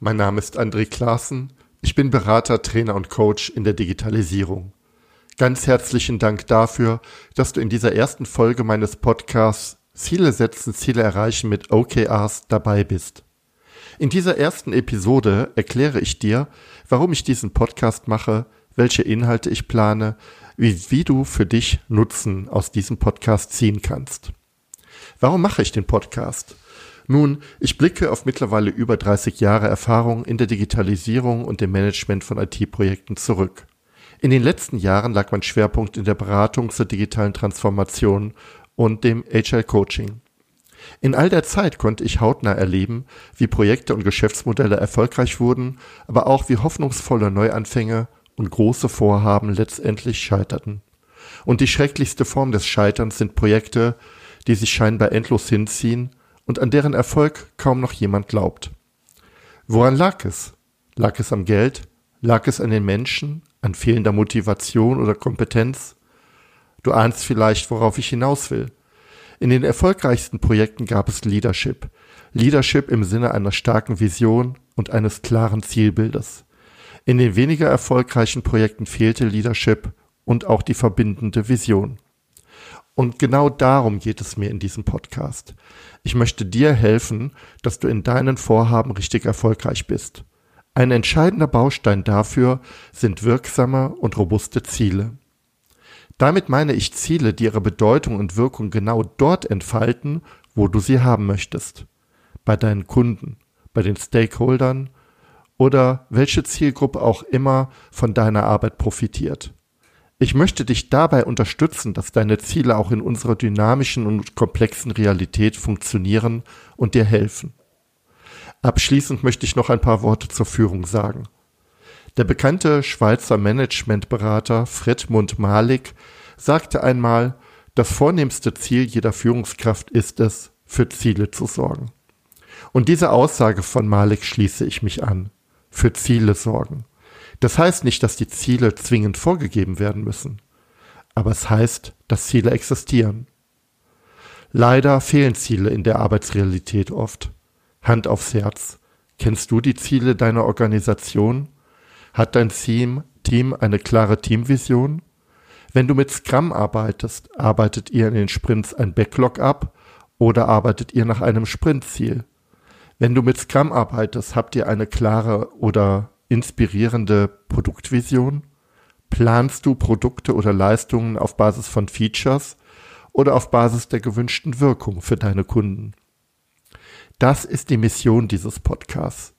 mein Name ist André Klaassen. Ich bin Berater, Trainer und Coach in der Digitalisierung. Ganz herzlichen Dank dafür, dass du in dieser ersten Folge meines Podcasts Ziele setzen, Ziele erreichen mit OKRs dabei bist. In dieser ersten Episode erkläre ich dir, warum ich diesen Podcast mache, welche Inhalte ich plane, wie, wie du für dich Nutzen aus diesem Podcast ziehen kannst. Warum mache ich den Podcast? Nun, ich blicke auf mittlerweile über 30 Jahre Erfahrung in der Digitalisierung und dem Management von IT-Projekten zurück. In den letzten Jahren lag mein Schwerpunkt in der Beratung zur digitalen Transformation und dem Agile Coaching. In all der Zeit konnte ich hautnah erleben, wie Projekte und Geschäftsmodelle erfolgreich wurden, aber auch wie hoffnungsvolle Neuanfänge und große Vorhaben letztendlich scheiterten. Und die schrecklichste Form des Scheiterns sind Projekte, die sich scheinbar endlos hinziehen und an deren Erfolg kaum noch jemand glaubt. Woran lag es? Lag es am Geld? Lag es an den Menschen? An fehlender Motivation oder Kompetenz? Du ahnst vielleicht, worauf ich hinaus will. In den erfolgreichsten Projekten gab es Leadership. Leadership im Sinne einer starken Vision und eines klaren Zielbildes. In den weniger erfolgreichen Projekten fehlte Leadership und auch die verbindende Vision. Und genau darum geht es mir in diesem Podcast. Ich möchte dir helfen, dass du in deinen Vorhaben richtig erfolgreich bist. Ein entscheidender Baustein dafür sind wirksame und robuste Ziele. Damit meine ich Ziele, die ihre Bedeutung und Wirkung genau dort entfalten, wo du sie haben möchtest. Bei deinen Kunden, bei den Stakeholdern oder welche Zielgruppe auch immer von deiner Arbeit profitiert. Ich möchte dich dabei unterstützen, dass deine Ziele auch in unserer dynamischen und komplexen Realität funktionieren und dir helfen. Abschließend möchte ich noch ein paar Worte zur Führung sagen. Der bekannte Schweizer Managementberater Fredmund Malik sagte einmal, das vornehmste Ziel jeder Führungskraft ist es, für Ziele zu sorgen. Und diese Aussage von Malik schließe ich mich an. Für Ziele sorgen. Das heißt nicht, dass die Ziele zwingend vorgegeben werden müssen, aber es heißt, dass Ziele existieren. Leider fehlen Ziele in der Arbeitsrealität oft. Hand aufs Herz. Kennst du die Ziele deiner Organisation? Hat dein Team, Team eine klare Teamvision? Wenn du mit Scrum arbeitest, arbeitet ihr in den Sprints ein Backlog ab oder arbeitet ihr nach einem Sprintziel? Wenn du mit Scrum arbeitest, habt ihr eine klare oder inspirierende Produktvision? Planst du Produkte oder Leistungen auf Basis von Features oder auf Basis der gewünschten Wirkung für deine Kunden? Das ist die Mission dieses Podcasts.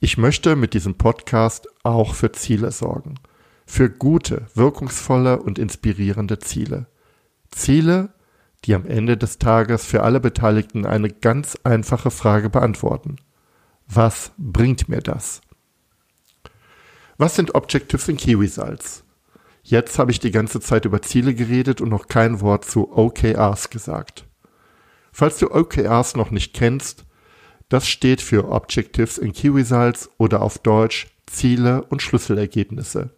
Ich möchte mit diesem Podcast auch für Ziele sorgen. Für gute, wirkungsvolle und inspirierende Ziele. Ziele, die am Ende des Tages für alle Beteiligten eine ganz einfache Frage beantworten. Was bringt mir das? Was sind Objectives and Key Results? Jetzt habe ich die ganze Zeit über Ziele geredet und noch kein Wort zu OKRs gesagt. Falls du OKRs noch nicht kennst, das steht für Objectives and Key Results oder auf Deutsch Ziele und Schlüsselergebnisse.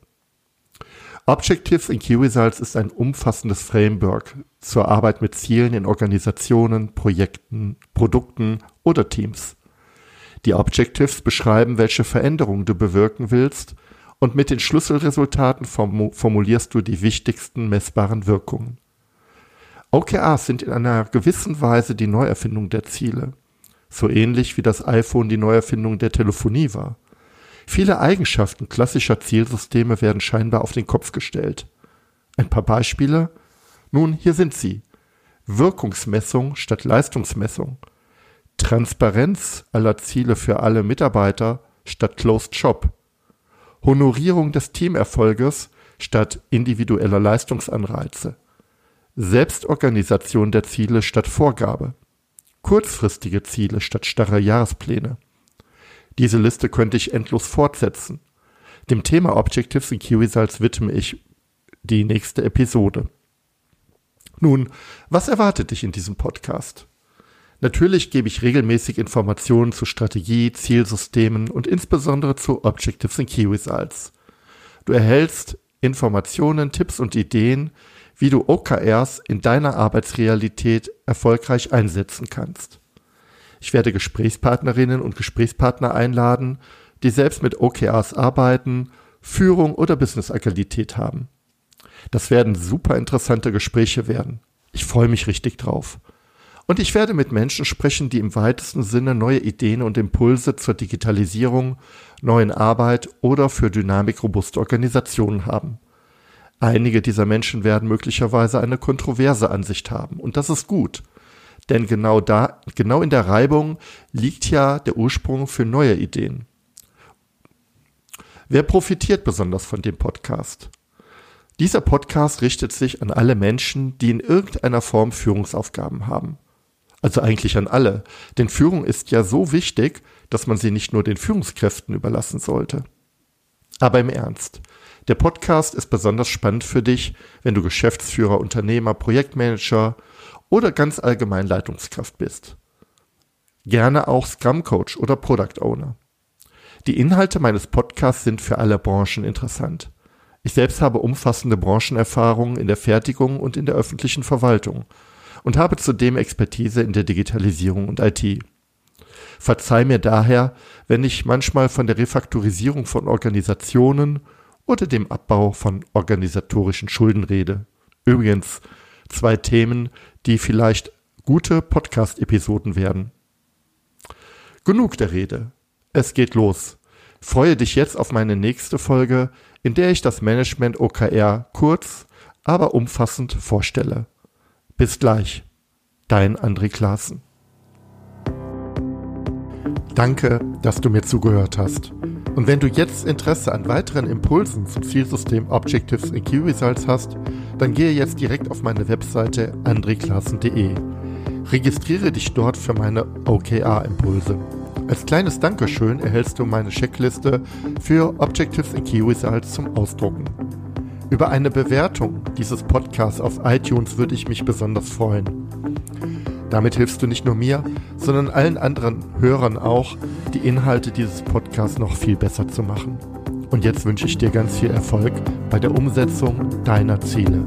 Objectives and Key Results ist ein umfassendes Framework zur Arbeit mit Zielen in Organisationen, Projekten, Produkten oder Teams. Die Objectives beschreiben, welche Veränderungen du bewirken willst und mit den Schlüsselresultaten formulierst du die wichtigsten messbaren Wirkungen. OKRs sind in einer gewissen Weise die Neuerfindung der Ziele, so ähnlich wie das iPhone die Neuerfindung der Telefonie war. Viele Eigenschaften klassischer Zielsysteme werden scheinbar auf den Kopf gestellt. Ein paar Beispiele? Nun, hier sind sie. Wirkungsmessung statt Leistungsmessung. Transparenz aller Ziele für alle Mitarbeiter statt Closed Shop. Honorierung des Teamerfolges statt individueller Leistungsanreize, Selbstorganisation der Ziele statt Vorgabe, kurzfristige Ziele statt starrer Jahrespläne. Diese Liste könnte ich endlos fortsetzen. Dem Thema Objectives in Key Results widme ich die nächste Episode. Nun, was erwartet dich in diesem Podcast? Natürlich gebe ich regelmäßig Informationen zu Strategie, Zielsystemen und insbesondere zu Objectives in Key Results. Du erhältst Informationen, Tipps und Ideen, wie du OKRs in deiner Arbeitsrealität erfolgreich einsetzen kannst. Ich werde Gesprächspartnerinnen und Gesprächspartner einladen, die selbst mit OKRs arbeiten, Führung oder Business-Agilität haben. Das werden super interessante Gespräche werden. Ich freue mich richtig drauf. Und ich werde mit Menschen sprechen, die im weitesten Sinne neue Ideen und Impulse zur Digitalisierung, neuen Arbeit oder für dynamikrobuste Organisationen haben. Einige dieser Menschen werden möglicherweise eine kontroverse Ansicht haben. Und das ist gut. Denn genau da, genau in der Reibung liegt ja der Ursprung für neue Ideen. Wer profitiert besonders von dem Podcast? Dieser Podcast richtet sich an alle Menschen, die in irgendeiner Form Führungsaufgaben haben. Also eigentlich an alle. Denn Führung ist ja so wichtig, dass man sie nicht nur den Führungskräften überlassen sollte. Aber im Ernst. Der Podcast ist besonders spannend für dich, wenn du Geschäftsführer, Unternehmer, Projektmanager oder ganz allgemein Leitungskraft bist. Gerne auch Scrum Coach oder Product Owner. Die Inhalte meines Podcasts sind für alle Branchen interessant. Ich selbst habe umfassende Branchenerfahrungen in der Fertigung und in der öffentlichen Verwaltung und habe zudem Expertise in der Digitalisierung und IT. Verzeih mir daher, wenn ich manchmal von der Refaktorisierung von Organisationen oder dem Abbau von organisatorischen Schulden rede. Übrigens zwei Themen, die vielleicht gute Podcast-Episoden werden. Genug der Rede. Es geht los. Freue dich jetzt auf meine nächste Folge, in der ich das Management OKR kurz, aber umfassend vorstelle. Bis gleich. Dein André Klaassen. Danke, dass du mir zugehört hast. Und wenn du jetzt Interesse an weiteren Impulsen zum Zielsystem Objectives in Key Results hast, dann gehe jetzt direkt auf meine Webseite andreklassen.de. Registriere dich dort für meine OKR-Impulse. Als kleines Dankeschön erhältst du meine Checkliste für Objectives in Key Results zum Ausdrucken. Über eine Bewertung dieses Podcasts auf iTunes würde ich mich besonders freuen. Damit hilfst du nicht nur mir, sondern allen anderen Hörern auch, die Inhalte dieses Podcasts noch viel besser zu machen. Und jetzt wünsche ich dir ganz viel Erfolg bei der Umsetzung deiner Ziele.